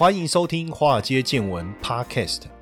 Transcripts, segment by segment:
欢迎收听《华尔街见闻》Podcast。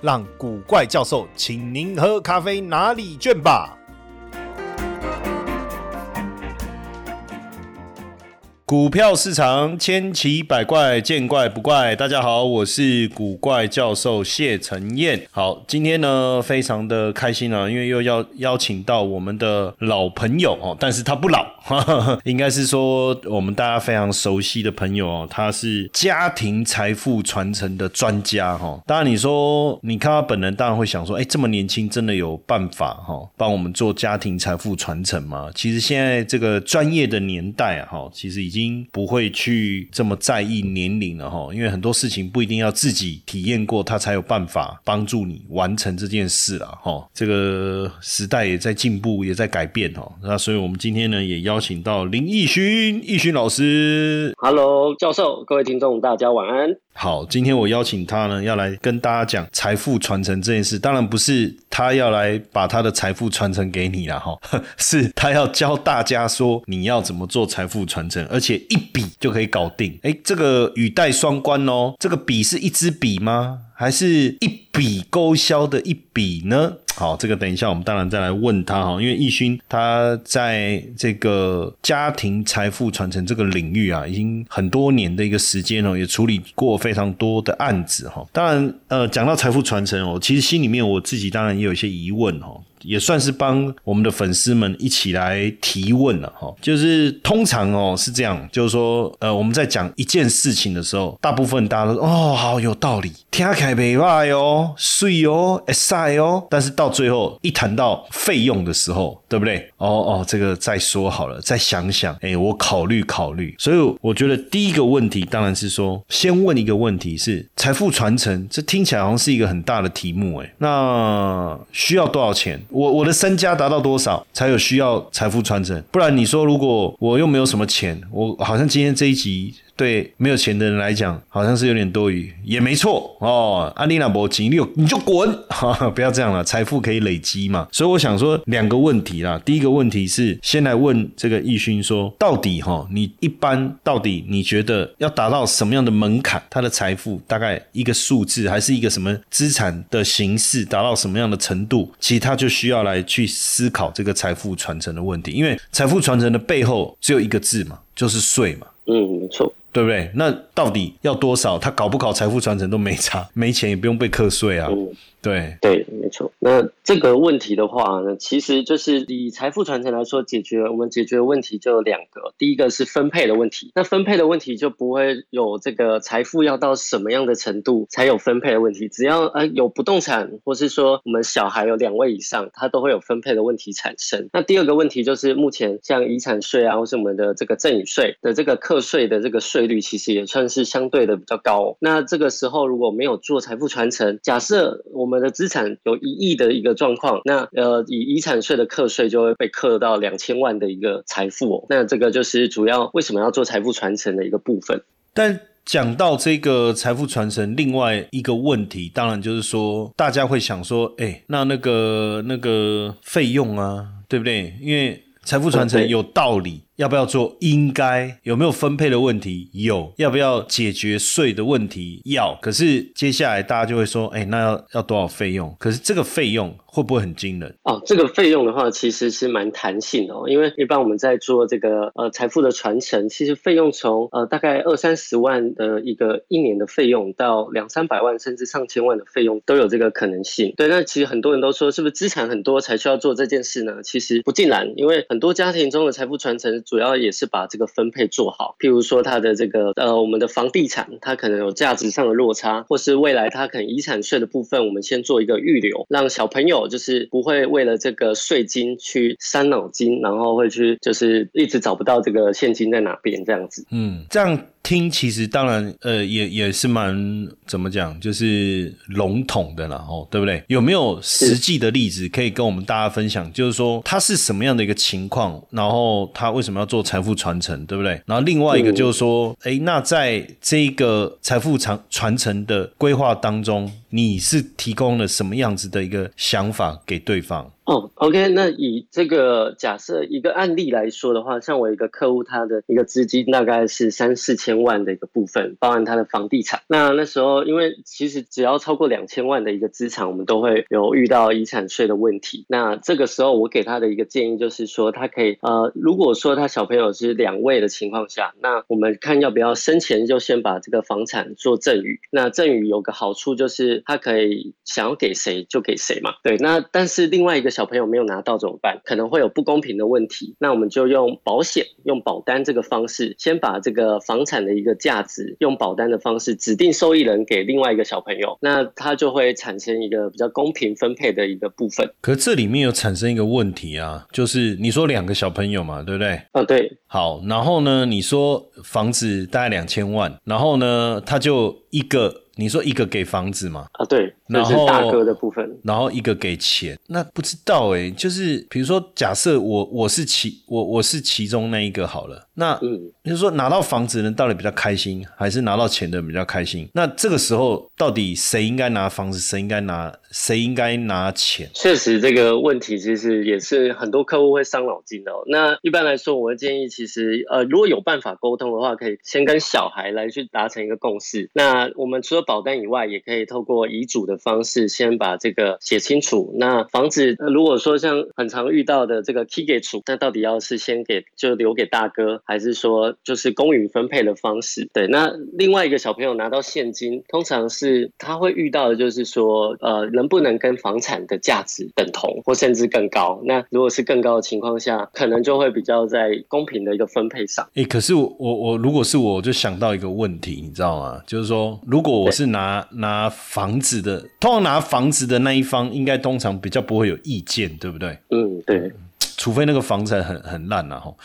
让古怪教授请您喝咖啡拿礼券吧。股票市场千奇百怪，见怪不怪。大家好，我是古怪教授谢承彦。好，今天呢非常的开心啊，因为又要邀请到我们的老朋友哦，但是他不老，应该是说我们大家非常熟悉的朋友哦，他是家庭财富传承的专家哈。当然你说你看他本人，当然会想说，哎，这么年轻，真的有办法哈，帮我们做家庭财富传承吗？其实现在这个专业的年代，哈，其实已经。经不会去这么在意年龄了哈，因为很多事情不一定要自己体验过，他才有办法帮助你完成这件事了哈。这个时代也在进步，也在改变哦。那所以我们今天呢，也邀请到林奕勋，奕勋老师，Hello，教授，各位听众，大家晚安。好，今天我邀请他呢，要来跟大家讲财富传承这件事。当然不是他要来把他的财富传承给你了哈，是他要教大家说你要怎么做财富传承，而且一笔就可以搞定。哎，这个语带双关哦，这个笔是一支笔吗？还是一笔勾销的一笔呢？好，这个等一下我们当然再来问他哈，因为易勋他在这个家庭财富传承这个领域啊，已经很多年的一个时间哦，也处理过非常多的案子哈。当然，呃，讲到财富传承哦，其实心里面我自己当然也有一些疑问哈。也算是帮我们的粉丝们一起来提问了哈，就是通常哦是这样，就是说呃我们在讲一件事情的时候，大部分大家都哦好有道理，听起来没坏哦，碎哦，晒哦，但是到最后一谈到费用的时候，对不对？哦哦，这个再说好了，再想想，哎，我考虑考虑。所以我觉得第一个问题当然是说，先问一个问题是财富传承，这听起来好像是一个很大的题目，哎，那需要多少钱？我我的身家达到多少才有需要财富传承？不然你说，如果我又没有什么钱，我好像今天这一集。对没有钱的人来讲，好像是有点多余，也没错哦。安利娜博金，你有你就滚，不要这样了。财富可以累积嘛，所以我想说两个问题啦。第一个问题是，先来问这个易勋说，到底哈，你一般到底你觉得要达到什么样的门槛？他的财富大概一个数字，还是一个什么资产的形式，达到什么样的程度？其实他就需要来去思考这个财富传承的问题，因为财富传承的背后只有一个字嘛，就是税嘛。嗯，没错。对不对？那到底要多少？他搞不搞财富传承都没差，没钱也不用被课税啊。对对，没错。那这个问题的话呢，其实就是以财富传承来说，解决我们解决的问题就有两个。第一个是分配的问题，那分配的问题就不会有这个财富要到什么样的程度才有分配的问题。只要呃有不动产，或是说我们小孩有两位以上，他都会有分配的问题产生。那第二个问题就是目前像遗产税啊，或是我们的这个赠与税的这个课税的这个税率，其实也算是相对的比较高。那这个时候如果没有做财富传承，假设我我们的资产有一亿的一个状况，那呃，以遗产税的课税就会被课到两千万的一个财富哦，那这个就是主要为什么要做财富传承的一个部分。但讲到这个财富传承，另外一个问题，当然就是说，大家会想说，哎，那那个那个费用啊，对不对？因为财富传承有道理。要不要做？应该有没有分配的问题？有。要不要解决税的问题？要。可是接下来大家就会说，哎，那要要多少费用？可是这个费用会不会很惊人？哦，这个费用的话，其实是蛮弹性的哦。因为一般我们在做这个呃财富的传承，其实费用从呃大概二三十万的一个一年的费用，到两三百万甚至上千万的费用都有这个可能性。对，那其实很多人都说，是不是资产很多才需要做这件事呢？其实不尽然，因为很多家庭中的财富传承。主要也是把这个分配做好，譬如说它的这个呃，我们的房地产它可能有价值上的落差，或是未来它可能遗产税的部分，我们先做一个预留，让小朋友就是不会为了这个税金去伤脑筋，然后会去就是一直找不到这个现金在哪边这样子。嗯，这样。听其实当然呃也也是蛮怎么讲，就是笼统的啦，哦，对不对？有没有实际的例子可以跟我们大家分享？就是说他是什么样的一个情况，然后他为什么要做财富传承，对不对？然后另外一个就是说，哎，那在这个财富传传承的规划当中，你是提供了什么样子的一个想法给对方？哦，OK，那以这个假设一个案例来说的话，像我一个客户，他的一个资金大概是三四千万的一个部分，包含他的房地产。那那时候，因为其实只要超过两千万的一个资产，我们都会有遇到遗产税的问题。那这个时候，我给他的一个建议就是说，他可以呃，如果说他小朋友是两位的情况下，那我们看要不要生前就先把这个房产做赠与。那赠与有个好处就是他可以想要给谁就给谁嘛。对，那但是另外一个。小朋友没有拿到怎么办？可能会有不公平的问题。那我们就用保险、用保单这个方式，先把这个房产的一个价值，用保单的方式指定受益人给另外一个小朋友，那他就会产生一个比较公平分配的一个部分。可这里面有产生一个问题啊，就是你说两个小朋友嘛，对不对？啊，对。好，然后呢，你说房子大概两千万，然后呢，他就一个。你说一个给房子嘛？啊，对，然后大哥的部分，然后一个给钱，那不知道哎，就是比如说，假设我我是其我我是其中那一个好了，那嗯，就是说拿到房子的人到底比较开心，还是拿到钱的人比较开心？那这个时候到底谁应该拿房子，谁应该拿谁应该拿钱？确实这个问题其实也是很多客户会伤脑筋的。哦那一般来说，我会建议，其实呃，如果有办法沟通的话，可以先跟小孩来去达成一个共识。那我们除了保单以外，也可以透过遗嘱的方式，先把这个写清楚。那房子如果说像很常遇到的这个 key 给处，那到底要是先给就留给大哥，还是说就是公允分配的方式？对，那另外一个小朋友拿到现金，通常是他会遇到的就是说，呃，能不能跟房产的价值等同，或甚至更高？那如果是更高的情况下，可能就会比较在公平的一个分配上。哎，可是我我我如果是我就想到一个问题，你知道吗？就是说，如果我是拿拿房子的，通常拿房子的那一方，应该通常比较不会有意见，对不对？嗯，对。除非那个房子很很烂啊，吼，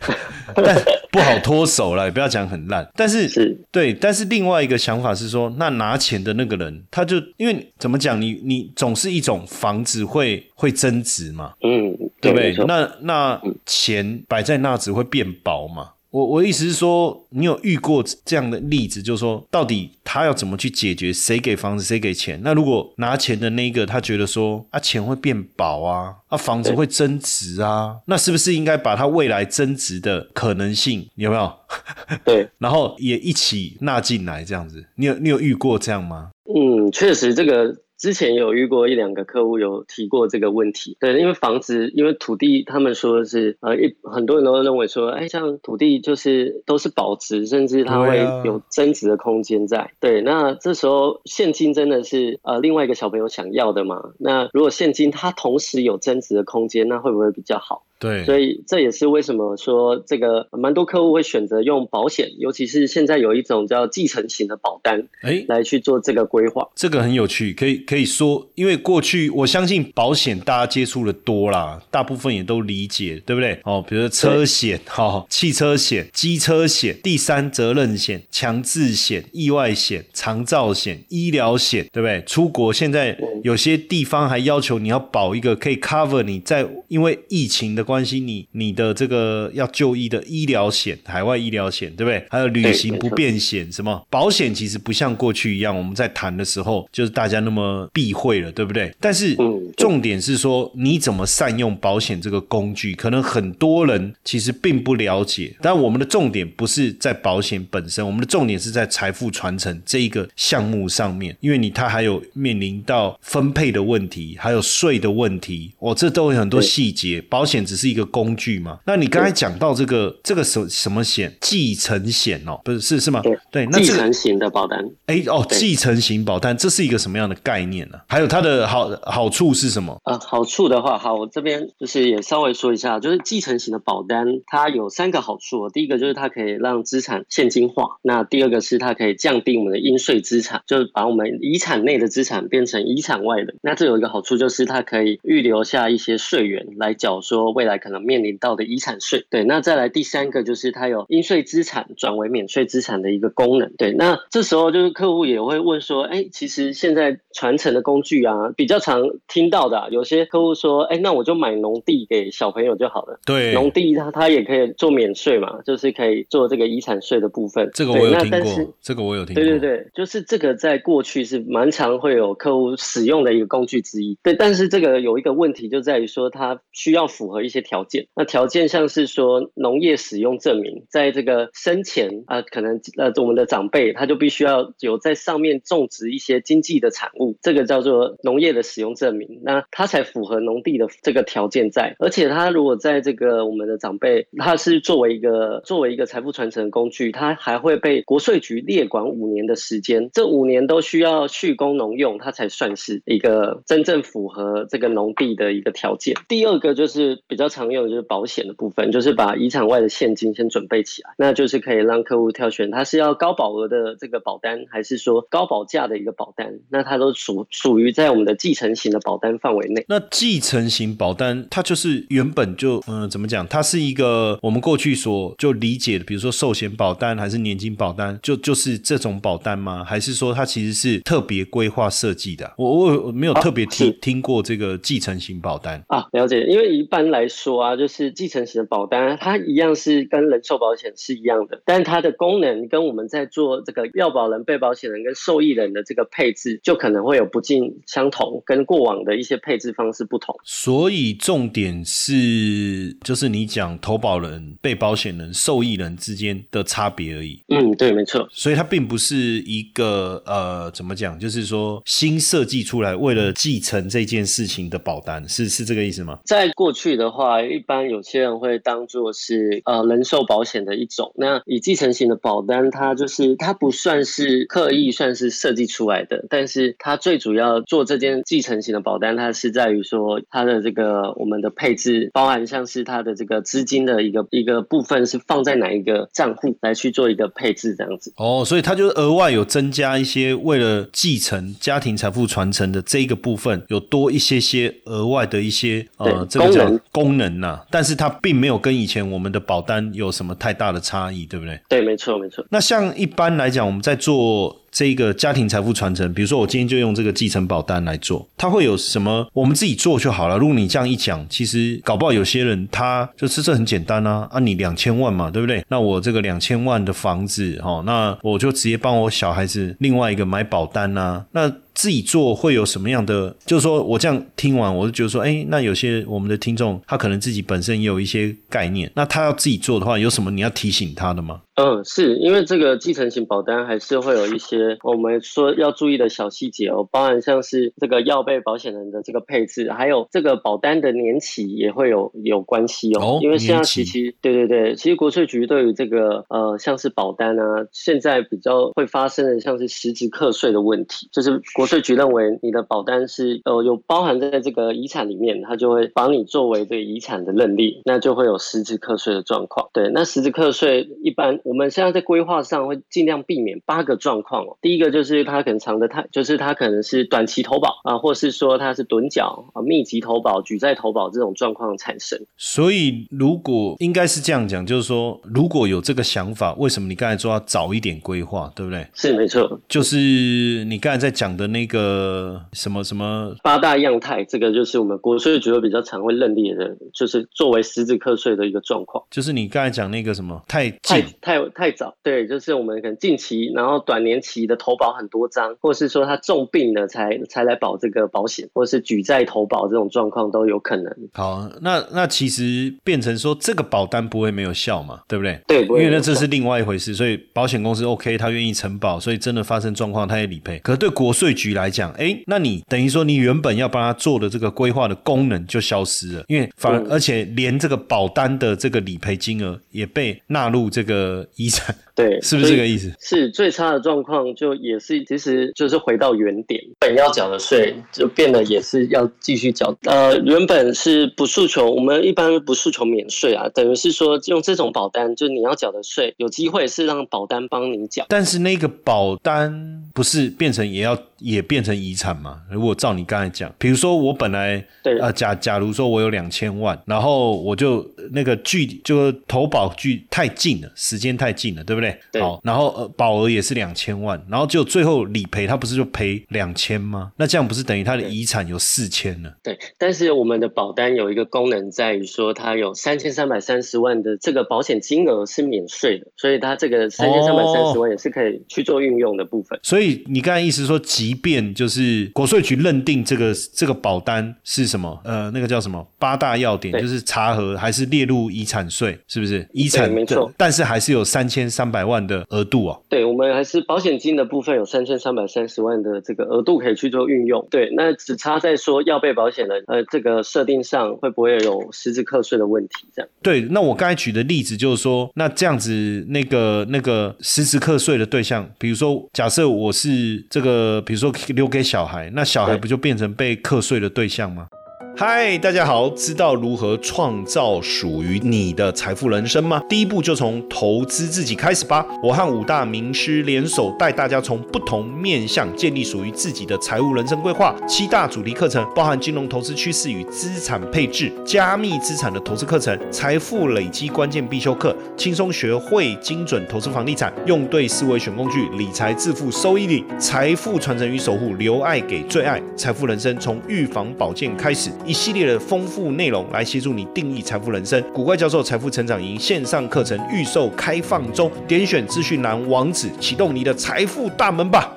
但不好脱手了，也不要讲很烂。但是是对，但是另外一个想法是说，那拿钱的那个人，他就因为怎么讲，你你总是一种房子会会增值嘛，嗯，对不对？那那钱摆在那只会变薄嘛。我我意思是说，你有遇过这样的例子，就是说，到底他要怎么去解决？谁给房子，谁给钱？那如果拿钱的那个，他觉得说，啊，钱会变薄啊，啊，房子会增值啊，那是不是应该把他未来增值的可能性有没有？对，然后也一起纳进来，这样子，你有你有遇过这样吗？嗯，确实这个。之前有遇过一两个客户有提过这个问题，对，因为房子，因为土地，他们说是呃，一很多人都认为说，哎，像土地就是都是保值，甚至它会有增值的空间在。对，那这时候现金真的是呃另外一个小朋友想要的嘛？那如果现金它同时有增值的空间，那会不会比较好？对，所以这也是为什么说这个蛮多客户会选择用保险，尤其是现在有一种叫继承型的保单，哎，来去做这个规划。这个很有趣，可以可以说，因为过去我相信保险大家接触的多啦，大部分也都理解，对不对？哦，比如说车险、哈汽车险、机车险、第三责任险、强制险、意外险、长照险、医疗险，对不对？出国现在有些地方还要求你要保一个可以 cover 你在因为疫情的关。关心你你的这个要就医的医疗险、海外医疗险，对不对？还有旅行不便险，什么保险其实不像过去一样，我们在谈的时候就是大家那么避讳了，对不对？但是重点是说你怎么善用保险这个工具，可能很多人其实并不了解。但我们的重点不是在保险本身，我们的重点是在财富传承这一个项目上面，因为你它还有面临到分配的问题，还有税的问题，哦，这都有很多细节。保险只是。是一个工具嘛？那你刚才讲到这个这个什什么险？继承险哦，不是是是吗？对对。那，继承型的保单。哎哦，继承型保单，这是一个什么样的概念呢？还有它的好好处是什么？呃，好处的话，好，我这边就是也稍微说一下，就是继承型的保单，它有三个好处。第一个就是它可以让资产现金化，那第二个是它可以降低我们的应税资产，就是把我们遗产内的资产变成遗产外的。那这有一个好处就是它可以预留下一些税源来缴说未未来可能面临到的遗产税。对，那再来第三个就是它有应税资产转为免税资产的一个功能。对，那这时候就是客户也会问说，哎，其实现在传承的工具啊，比较常听到的，有些客户说，哎，那我就买农地给小朋友就好了。对，农地它它也可以做免税嘛，就是可以做这个遗产税的部分。这个我有听过，这个我有听过。对对对，就是这个在过去是蛮常会有客户使用的一个工具之一。对，但是这个有一个问题就在于说，它需要符合一些条件。那条件像是说农业使用证明，在这个生前啊，可能呃我们的长辈他就必须要有在上面种植一些经济的产物，这个叫做农业的使用证明，那它才符合农地的这个条件在。而且他如果在这个我们的长辈，他是作为一个作为一个财富传承工具，他还会被国税局列管五年的时间，这五年都需要蓄工农用，它才算是一个真正符合这个农地的一个条件。第二个就是比较常用的就是保险的部分，就是把遗产外的现金先准备起来，那就是可以让客户挑选，他是要高保额的这个保单，还是说高保价的一个保单，那它都属属于在我们的继承型的保单范围内。那继承型保单，它就是原本就嗯怎么讲，它是一个我们过去所就理解的，比如说寿险保单还是年金保单，就就是这种保单吗？还是说它其实是特别规划设计的？我我没有特别听听过这个继承型保单啊，了解。因为一般来说啊，就是继承型的保单，它一样是跟人寿保险是一样的，但它的功能跟我们在做这个要保人、被保险人跟受益人的这个配置，就可能会有不尽相同，跟过往的一些配置方式不同。所以重点是，就是你讲投保人、被保险人、受益人之间的差别而已。嗯，对，没错。所以它并不是一个呃，怎么讲？就是说新设计出来为了继承这件事情的保单，是是这个意思吗？在过去的话，一般有些人会当做是呃人寿保险的一种。那以继承型的保单，它就是它不算是刻意算是设计出来的，但是它最主要做这件继承型的保单，它是在于说它的这个我们的配置，包含像是它的这个资金的一个一个部分是放在哪一个账户来去做一个配置这样子。哦，所以它就额外有增加一些为了继承家庭财富传承的这一个部分，有多一些些额外的一些呃这个叫功能呐，但是它并没有跟以前我们的保单有什么太大的差异，对不对？对，没错，没错。那像一般来讲，我们在做。这个家庭财富传承，比如说我今天就用这个继承保单来做，它会有什么？我们自己做就好了。如果你这样一讲，其实搞不好有些人他就是这很简单啊啊！你两千万嘛，对不对？那我这个两千万的房子，哦，那我就直接帮我小孩子另外一个买保单啊。那自己做会有什么样的？就是说我这样听完，我就觉得说，哎，那有些我们的听众他可能自己本身也有一些概念，那他要自己做的话，有什么你要提醒他的吗？嗯，是因为这个继承型保单还是会有一些我们说要注意的小细节哦，包含像是这个要被保险人的这个配置，还有这个保单的年期也会有有关系哦。因为现在其实对对对，其实国税局对于这个呃像是保单啊，现在比较会发生的像是实质课税的问题，就是国税局认为你的保单是呃有包含在这个遗产里面，它就会把你作为这个遗产的认定，那就会有实质课税的状况。对，那实质课税一般。我们现在在规划上会尽量避免八个状况哦。第一个就是它可能藏的太，就是它可能是短期投保啊，或是说它是趸缴啊、密集投保、举债投保这种状况产生。所以如果应该是这样讲，就是说如果有这个想法，为什么你刚才说要早一点规划，对不对？是没错，就是你刚才在讲的那个什么什么八大样态，这个就是我们国税局比较常会认列的，就是作为实质课税的一个状况。就是你刚才讲那个什么太太太。太太早，对，就是我们可能近期，然后短年期的投保很多张，或是说他重病了才才来保这个保险，或是举债投保这种状况都有可能。好，那那其实变成说这个保单不会没有效嘛，对不对？对，因为那这是另外一回事，所以保险公司 OK，他愿意承保，所以真的发生状况他也理赔。可是对国税局来讲，哎，那你等于说你原本要帮他做的这个规划的功能就消失了，因为反而且连这个保单的这个理赔金额也被纳入这个遗产。对，是不是这个意思？是最差的状况，就也是其实就是回到原点，本要缴的税就变得也是要继续缴。呃，原本是不诉求，我们一般不诉求免税啊，等于是说用这种保单，就你要缴的税，有机会是让保单帮你缴。但是那个保单不是变成也要？也变成遗产嘛？如果照你刚才讲，比如说我本来对呃假假如说我有两千万，然后我就那个距就投保距太近了，时间太近了，对不对？对好，然后呃保额也是两千万，然后就最后理赔，他不是就赔两千吗？那这样不是等于他的遗产有四千了？对，但是我们的保单有一个功能在于说，它有三千三百三十万的这个保险金额是免税的，所以它这个三千三百三十万也是可以去做运用的部分。所以你刚才意思说，即便就是国税局认定这个这个保单是什么，呃，那个叫什么八大要点，就是查核还是列入遗产税，是不是？遗产没错但是还是有三千三百万的额度哦。对，我们还是保险金的部分有三千三百三十万的这个额度可以去做运用。对，那只差在说要被保险人呃这个设定上会不会有实质课税的问题这样。对，那我刚才举的例子就是说，那这样子那个那个实质课税的对象，比如说假设我是这个，比如说留给小孩，那小孩不就变成被课税的对象吗？嗨，大家好！知道如何创造属于你的财富人生吗？第一步就从投资自己开始吧。我和五大名师联手，带大家从不同面向建立属于自己的财务人生规划。七大主题课程包含金融投资趋势与资产配置、加密资产的投资课程、财富累积关键必修课、轻松学会精准投资房地产、用对思维选工具、理财致富收益率、财富传承与守护、留爱给最爱、财富人生从预防保健开始。一系列的丰富内容来协助你定义财富人生。古怪教授财富成长营线上课程预售开放中，点选资讯栏网址，启动你的财富大门吧。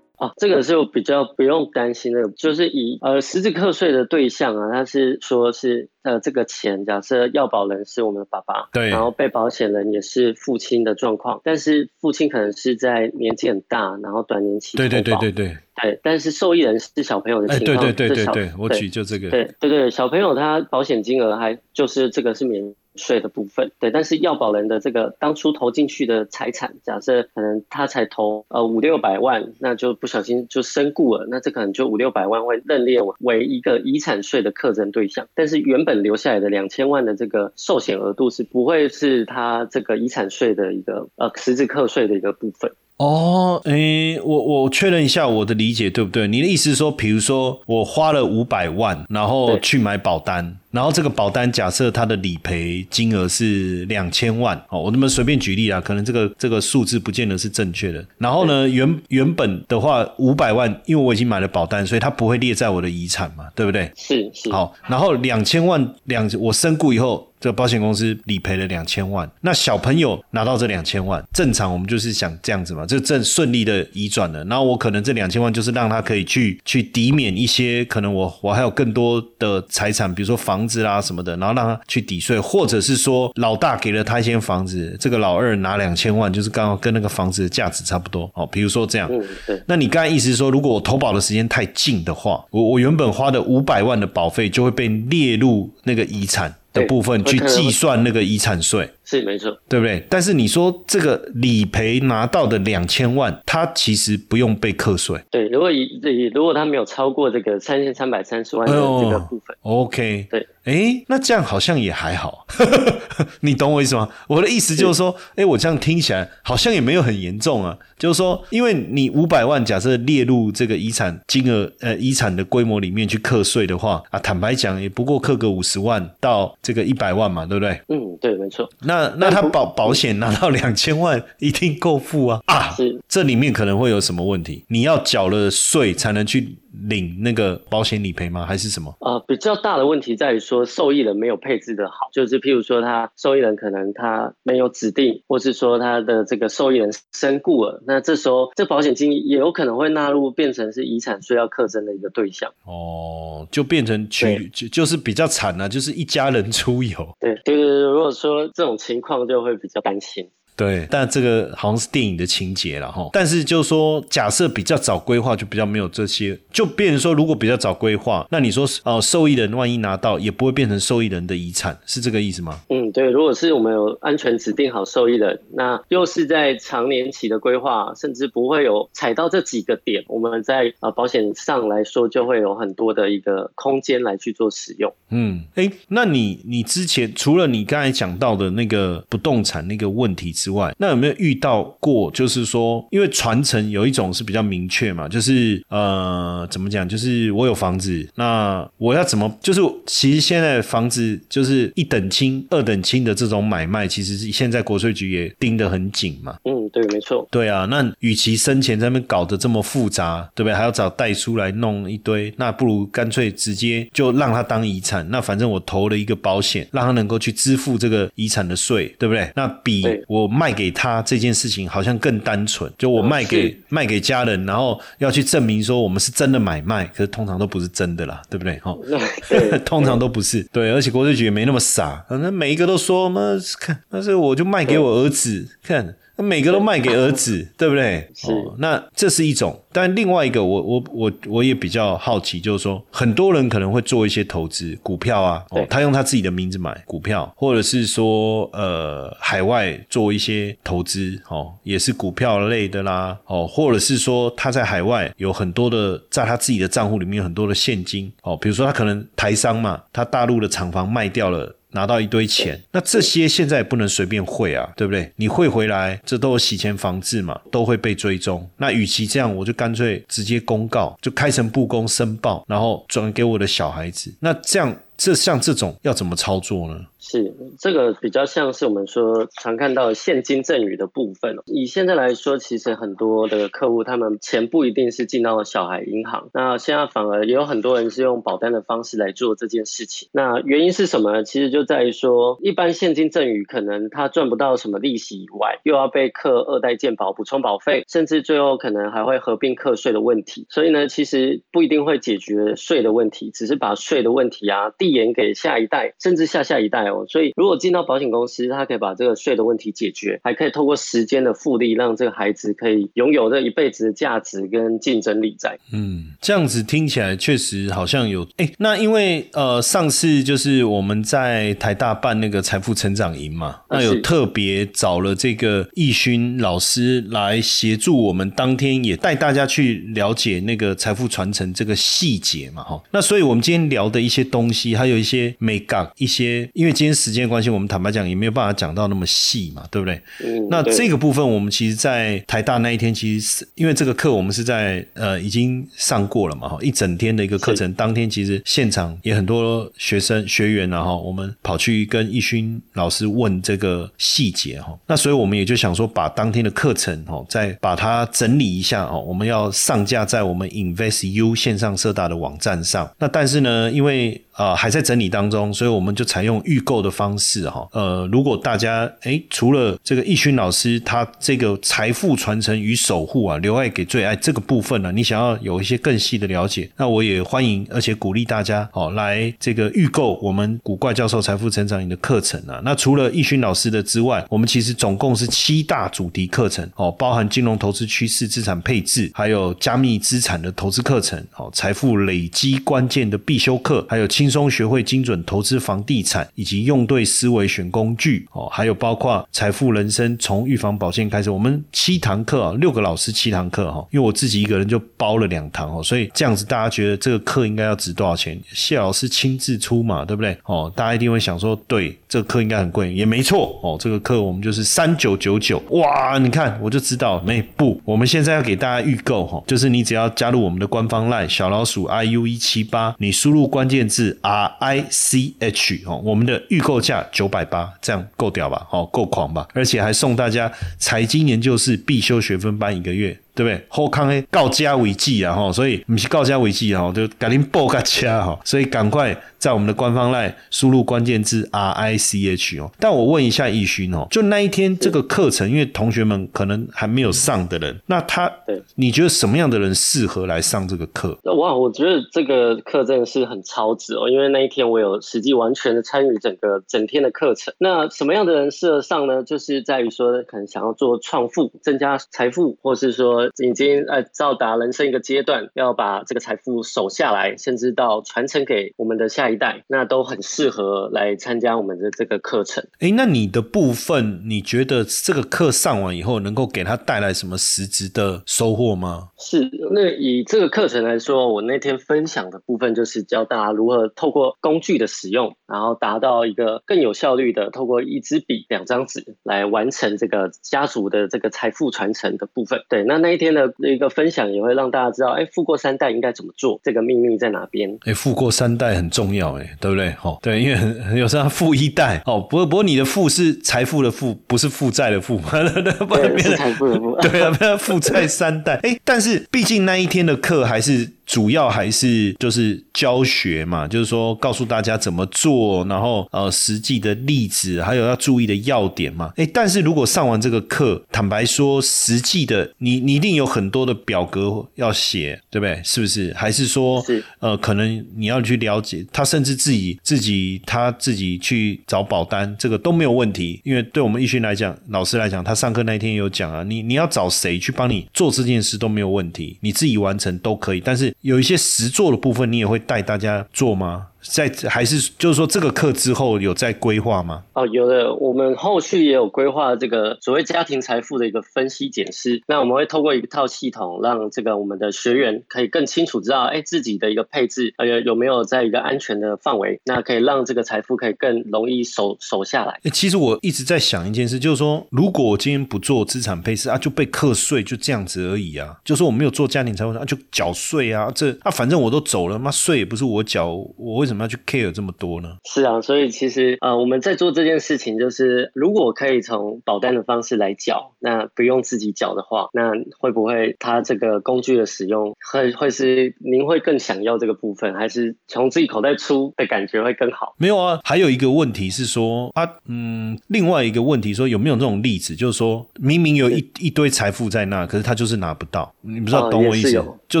啊，这个是比较不用担心的，就是以呃实质课税的对象啊，他是说是呃这个钱，假设要保人是我们的爸爸，对然后被保险人也是父亲的状况，但是父亲可能是在年纪很大，然后短年期对对对对对，对，但是受益人是小朋友的情况，对对对对对，我举就这个。对对对，小朋友他保险金额还就是这个是免税的部分，对，但是要保人的这个当初投进去的财产，假设可能他才投呃五六百万，那就不小心就身故了，那这可能就五六百万会认列为一个遗产税的课征对象，但是原本留下来的两千万的这个寿险额度是不会是他这个遗产税的一个呃实质课税的一个部分。哦，诶，我我确认一下我的理解对不对？你的意思是说，比如说我花了五百万，然后去买保单，然后这个保单假设它的理赔金额是两千万，哦，我那么随便举例啊，可能这个这个数字不见得是正确的。然后呢，原原本的话五百万，因为我已经买了保单，所以它不会列在我的遗产嘛，对不对？是是，好，然后两千万两我身故以后，这个保险公司理赔了两千万，那小朋友拿到这两千万，正常我们就是想这样子嘛，就正顺利的移转了。然后我可能这两千万就是让他可以去去抵免一些可能我我还有更多的财产，比如说房子啦什么的，然后让他去抵税，或者是说老大给了他一间房子，这个老二拿两千万，就是刚好跟那个房子的价值差不多。哦，比如说这样，嗯。那你刚才意思是说，如果我投保的时间太近的话，我我原本花的五百万的保费就会被列入那个遗产的部分去计算那个遗产税。是没错，对不对？但是你说这个理赔拿到的两千万，它其实不用被课税。对，如果以以如果他没有超过这个三千三百三十万的这个部分，OK，对，哎，那这样好像也还好，你懂我意思吗？我的意思就是说，哎，我这样听起来好像也没有很严重啊。就是说，因为你五百万假设列入这个遗产金额呃遗产的规模里面去课税的话啊，坦白讲也不过课个五十万到这个一百万嘛，对不对？嗯，对，没错，那那他保保险拿到两千万，一定够付啊啊！是这里面可能会有什么问题？你要缴了税才能去领那个保险理赔吗？还是什么？呃，比较大的问题在于说受益人没有配置的好，就是譬如说他受益人可能他没有指定，或是说他的这个受益人身故了，那这时候这保险金也有可能会纳入变成是遗产税要课征的一个对象。哦，就变成去就就是比较惨了、就是一家人出游。对对对对，如果说这种情况就会比较担心。对，但这个好像是电影的情节了哈。但是就是说，假设比较早规划，就比较没有这些，就变成说，如果比较早规划，那你说呃、受益人万一拿到，也不会变成受益人的遗产，是这个意思吗？嗯，嗯，对，如果是我们有安全指定好受益人，那又是在长年期的规划，甚至不会有踩到这几个点，我们在呃保险上来说，就会有很多的一个空间来去做使用。嗯，哎，那你你之前除了你刚才讲到的那个不动产那个问题之外，那有没有遇到过？就是说，因为传承有一种是比较明确嘛，就是呃，怎么讲？就是我有房子，那我要怎么？就是其实现在房子就是一等亲、二等亲的这种买卖，其实是现在国税局也盯得很紧嘛。嗯，对，没错。对啊，那与其生前在那边搞得这么复杂，对不对？还要找代书来弄一堆，那不如干脆直接就让他当遗产。那反正我投了一个保险，让他能够去支付这个遗产的税，对不对？那比我卖给他这件事情好像更单纯。就我卖给卖给家人，然后要去证明说我们是真的买卖，可是通常都不是真的啦，对不对？哈，通常都不是。对，而且国税局也没那么傻，反正每一个都说嘛，看，但是我就卖给我儿子看。每个都卖给儿子，对不对？哦，那这是一种，但另外一个，我我我我也比较好奇，就是说，很多人可能会做一些投资，股票啊，哦，他用他自己的名字买股票，或者是说，呃，海外做一些投资，哦，也是股票类的啦，哦，或者是说他在海外有很多的，在他自己的账户里面有很多的现金，哦，比如说他可能台商嘛，他大陆的厂房卖掉了。拿到一堆钱，那这些现在也不能随便汇啊，对不对？你汇回来，这都有洗钱防治嘛，都会被追踪。那与其这样，我就干脆直接公告，就开诚布公申报，然后转给我的小孩子。那这样。这像这种要怎么操作呢？是这个比较像是我们说常看到现金赠与的部分。以现在来说，其实很多的客户他们钱不一定是进到小孩银行，那现在反而也有很多人是用保单的方式来做这件事情。那原因是什么？呢？其实就在于说，一般现金赠与可能他赚不到什么利息以外，又要被课二代健保补充保费，甚至最后可能还会合并课税的问题。所以呢，其实不一定会解决税的问题，只是把税的问题啊递。延给下一代，甚至下下一代哦。所以，如果进到保险公司，他可以把这个税的问题解决，还可以透过时间的复利，让这个孩子可以拥有这一辈子的价值跟竞争力在。嗯，这样子听起来确实好像有哎。那因为呃，上次就是我们在台大办那个财富成长营嘛，那有特别找了这个易勋老师来协助我们，当天也带大家去了解那个财富传承这个细节嘛，哈。那所以我们今天聊的一些东西。还有一些美感，一些因为今天时间关系，我们坦白讲也没有办法讲到那么细嘛，对不对？嗯。那这个部分，我们其实，在台大那一天，其实是因为这个课我们是在呃已经上过了嘛，哈，一整天的一个课程，当天其实现场也很多学生学员然后我们跑去跟易勋老师问这个细节哈，那所以我们也就想说，把当天的课程哈，再把它整理一下哦，我们要上架在我们 InvestU 线上社大的网站上。那但是呢，因为啊，还在整理当中，所以我们就采用预购的方式哈。呃，如果大家哎，除了这个易勋老师他这个财富传承与守护啊，留爱给最爱这个部分呢，你想要有一些更细的了解，那我也欢迎，而且鼓励大家哦，来这个预购我们古怪教授财富成长营的课程啊。那除了易勋老师的之外，我们其实总共是七大主题课程哦，包含金融投资趋势、资产配置，还有加密资产的投资课程哦，财富累积关键的必修课，还有轻。轻松学会精准投资房地产，以及用对思维选工具哦，还有包括财富人生从预防保健开始，我们七堂课啊，六个老师七堂课哈，因为我自己一个人就包了两堂哦，所以这样子大家觉得这个课应该要值多少钱？谢老师亲自出嘛，对不对？哦，大家一定会想说，对，这个课应该很贵，也没错哦，这个课我们就是三九九九，哇，你看我就知道没不，我们现在要给大家预购哈，就是你只要加入我们的官方 LINE 小老鼠 iu 一七八，你输入关键字。R I C H 哦，我们的预购价九百八，这样够屌吧？哦，够狂吧？而且还送大家财经研究室必修学分班一个月。对不对？后康诶，告家为记啊吼，所以不是告家为记哈，就赶紧报个家哈，所以赶快在我们的官方赖输入关键字 R I C H 哦。但我问一下易勋哦，就那一天这个课程，因为同学们可能还没有上的人，那他，你觉得什么样的人适合来上这个课？哇，我觉得这个课真的是很超值哦，因为那一天我有实际完全的参与整个整天的课程。那什么样的人适合上呢？就是在于说，可能想要做创富、增加财富，或是说。说已经呃到达人生一个阶段，要把这个财富守下来，甚至到传承给我们的下一代，那都很适合来参加我们的这个课程。哎，那你的部分，你觉得这个课上完以后，能够给他带来什么实质的收获吗？是，那以这个课程来说，我那天分享的部分就是教大家如何透过工具的使用，然后达到一个更有效率的，透过一支笔、两张纸来完成这个家族的这个财富传承的部分。对，那那一天的一个分享也会让大家知道，哎，富过三代应该怎么做，这个秘密在哪边？哎，富过三代很重要，哎，对不对？哦，对，因为很 有时候富一代哦，不过不过你的富是财富的富，不是负债的富，对，是财富的富，对啊，不要负债三代。哎，但是毕竟那一天的课还是。主要还是就是教学嘛，就是说告诉大家怎么做，然后呃实际的例子，还有要注意的要点嘛。哎，但是如果上完这个课，坦白说，实际的你你一定有很多的表格要写，对不对？是不是？还是说呃可能你要去了解他，甚至自己自己他自己去找保单，这个都没有问题。因为对我们易迅来讲，老师来讲，他上课那一天有讲啊，你你要找谁去帮你做这件事都没有问题，你自己完成都可以，但是。有一些实做的部分，你也会带大家做吗？在还是就是说这个课之后有在规划吗？哦，有的，我们后续也有规划这个所谓家庭财富的一个分析检视。那我们会透过一套系统，让这个我们的学员可以更清楚知道，哎，自己的一个配置呃有没有在一个安全的范围，那可以让这个财富可以更容易守守下来。其实我一直在想一件事，就是说，如果我今天不做资产配置啊，就被课税，就这样子而已啊。就说我没有做家庭财富啊，就缴税啊，这啊，反正我都走了，妈税也不是我缴，我为什么要去 care 这么多呢？是啊，所以其实呃，我们在做这件事情，就是如果可以从保单的方式来缴，那不用自己缴的话，那会不会它这个工具的使用会会是您会更想要这个部分，还是从自己口袋出的感觉会更好？没有啊，还有一个问题是说啊，嗯，另外一个问题说有没有这种例子，就是说明明有一一堆财富在那，可是他就是拿不到，你不知道懂我意思？就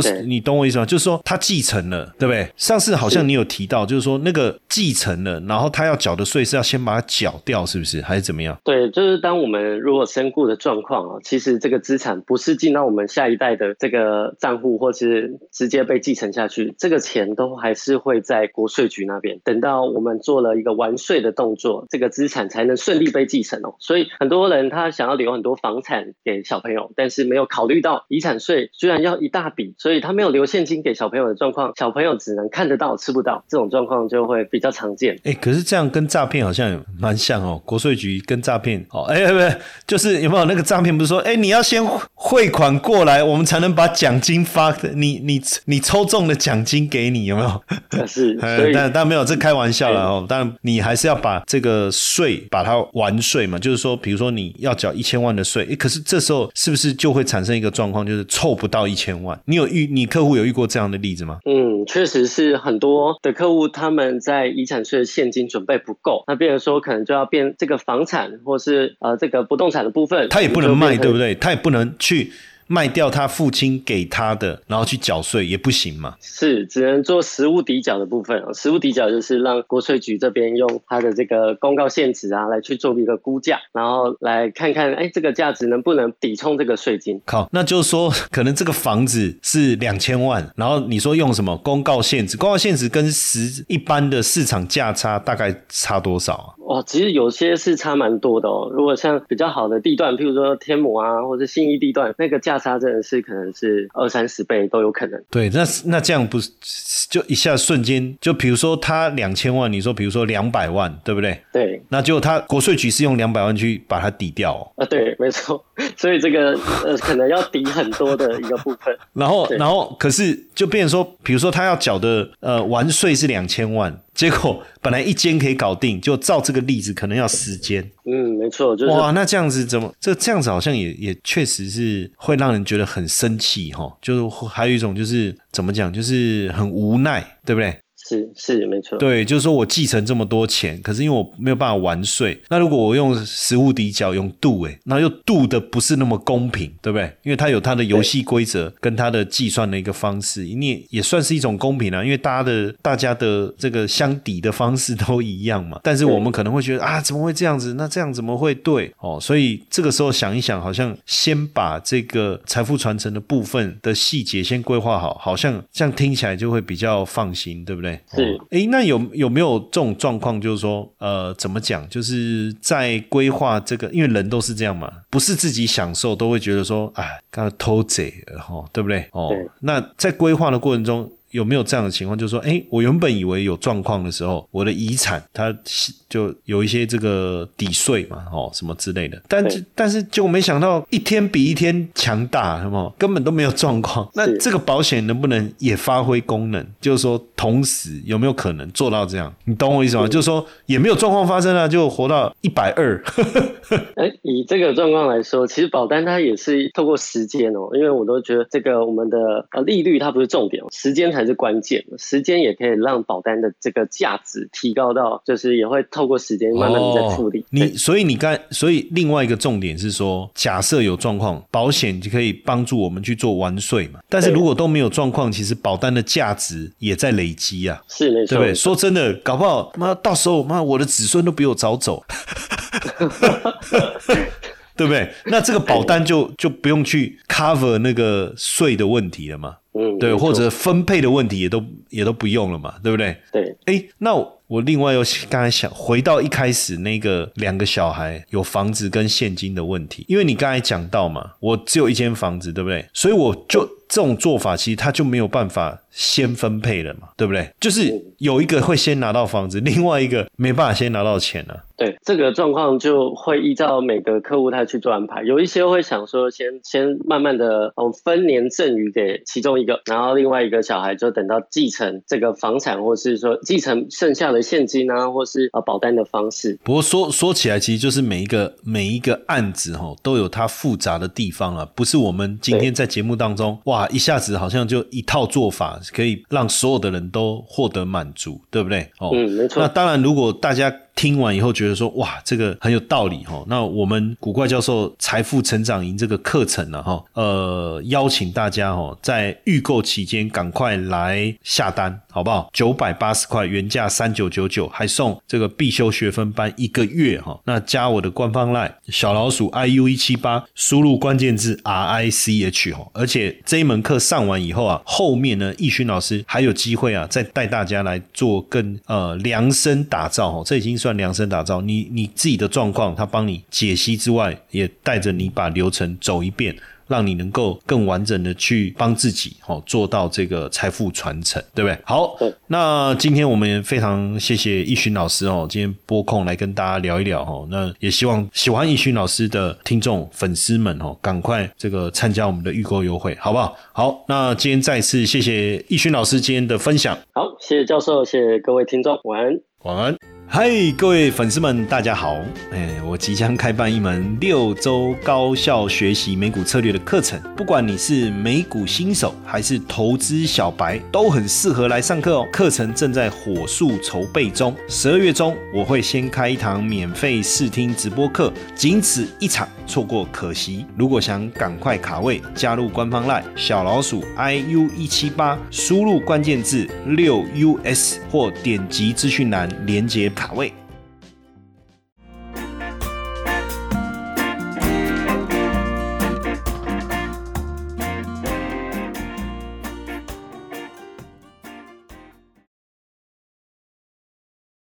是你懂我意思吗？就是说他继承了，对不对？上次好像你有提到，就是说。那个继承了，然后他要缴的税是要先把它缴掉，是不是？还是怎么样？对，就是当我们如果身故的状况啊，其实这个资产不是进到我们下一代的这个账户，或是直接被继承下去，这个钱都还是会在国税局那边。等到我们做了一个完税的动作，这个资产才能顺利被继承哦。所以很多人他想要留很多房产给小朋友，但是没有考虑到遗产税居然要一大笔，所以他没有留现金给小朋友的状况，小朋友只能看得到吃不到这种状况。就会比较常见。哎，可是这样跟诈骗好像蛮像哦。国税局跟诈骗哦，哎，不是，就是有没有那个诈骗？不是说，哎，你要先汇款过来，我们才能把奖金发的，你你你抽中的奖金给你，有没有？是，但但没有，这开玩笑了哦。但你还是要把这个税把它完税嘛，就是说，比如说你要缴一千万的税，哎，可是这时候是不是就会产生一个状况，就是凑不到一千万？你有遇你客户有遇过这样的例子吗？嗯，确实是很多的客户他们。在遗产税的现金准备不够，那变成说可能就要变这个房产或是呃这个不动产的部分，他也不能卖，对不对？他也不能去。卖掉他父亲给他的，然后去缴税也不行嘛？是，只能做实物抵缴的部分啊。实物抵缴就是让国税局这边用他的这个公告现值啊，来去做一个估价，然后来看看，哎，这个价值能不能抵充这个税金？好，那就是说，可能这个房子是两千万，然后你说用什么公告现值？公告现值跟实一般的市场价差大概差多少啊？哦，其实有些是差蛮多的哦。如果像比较好的地段，譬如说天母啊，或者信义地段，那个价差真的是可能是二三十倍都有可能。对，那那这样不是就一下瞬间就，比如说他两千万，你说比如说两百万，对不对？对，那就他国税局是用两百万去把它抵掉。啊，对，没错。所以这个呃，可能要抵很多的一个部分。然后，然后可是就变成说，比如说他要缴的呃完税是两千万。结果本来一间可以搞定，就照这个例子，可能要十间。嗯，没错，就是哇，那这样子怎么？这这样子好像也也确实是会让人觉得很生气哈。就是还有一种就是怎么讲，就是很无奈，对不对？是是没错。对，就是说我继承这么多钱，可是因为我没有办法完税。那如果我用实物抵缴，用度哎，那又度的不是那么公平，对不对？因为它有它的游戏规则跟它的计算的一个方式，你也也算是一种公平啊。因为大家的大家的这个相抵的方式都一样嘛。但是我们可能会觉得啊，怎么会这样子？那这样怎么会对？哦，所以这个时候想一想，好像先把这个财富传承的部分的细节先规划好，好像这样听起来就会比较放心，对不对？是。哎，那有有没有这种状况？就是说，呃，怎么讲？就是在规划这个，因为人都是这样嘛，不是自己享受都会觉得说，哎，刚刚偷贼，哈，对不对？哦，那在规划的过程中。有没有这样的情况？就是说，哎，我原本以为有状况的时候，我的遗产它就有一些这个抵税嘛，哦，什么之类的。但但是结果没想到一天比一天强大，是吗？根本都没有状况。那这个保险能不能也发挥功能？就是说，同时有没有可能做到这样？你懂我意思吗？就是说，也没有状况发生啊，就活到一百二。哎，以这个状况来说，其实保单它也是透过时间哦，因为我都觉得这个我们的呃利率它不是重点，时间才。才是关键，时间也可以让保单的这个价值提高到，就是也会透过时间慢慢的在复利。你所以你刚所以另外一个重点是说，假设有状况，保险就可以帮助我们去做完税嘛。但是如果都没有状况，其实保单的价值也在累积啊，是没错。对不对？说真的，搞不好妈到时候妈我的子孙都比我早走。对不对？那这个保单就就不用去 cover 那个税的问题了嘛？嗯，对，或者分配的问题也都也都不用了嘛？对不对？对。哎，那我另外又刚才想回到一开始那个两个小孩有房子跟现金的问题，因为你刚才讲到嘛，我只有一间房子，对不对？所以我就这种做法，其实他就没有办法。先分配了嘛，对不对？就是有一个会先拿到房子，另外一个没办法先拿到钱呢。对，这个状况就会依照每个客户他去做安排。有一些会想说，先先慢慢的哦分年赠与给其中一个，然后另外一个小孩就等到继承这个房产，或是说继承剩下的现金啊，或是啊保单的方式。不过说说起来，其实就是每一个每一个案子哈，都有它复杂的地方啊，不是我们今天在节目当中哇一下子好像就一套做法。可以让所有的人都获得满足，对不对？哦，嗯，没错。那当然，如果大家。听完以后觉得说哇，这个很有道理哈。那我们古怪教授财富成长营这个课程呢哈，呃，邀请大家哈，在预购期间赶快来下单，好不好？九百八十块，原价三九九九，还送这个必修学分班一个月哈。那加我的官方 line 小老鼠 iu 一七八，输入关键字 r i c h 哈。而且这一门课上完以后啊，后面呢，易勋老师还有机会啊，再带大家来做更呃量身打造哈。这已经算。量身打造，你你自己的状况，他帮你解析之外，也带着你把流程走一遍，让你能够更完整的去帮自己哦做到这个财富传承，对不对？好，那今天我们非常谢谢易勋老师哦，今天拨空来跟大家聊一聊哦。那也希望喜欢易勋老师的听众粉丝们哦，赶快这个参加我们的预购优惠，好不好？好，那今天再次谢谢易勋老师今天的分享。好，谢谢教授，谢谢各位听众，晚安，晚安。嗨，各位粉丝们，大家好！哎，我即将开办一门六周高效学习美股策略的课程，不管你是美股新手还是投资小白，都很适合来上课哦。课程正在火速筹备中，十二月中我会先开一堂免费试听直播课，仅此一场，错过可惜。如果想赶快卡位，加入官方 LINE 小老鼠 iu 一七八，输入关键字六 us 或点击资讯栏连接。卡位。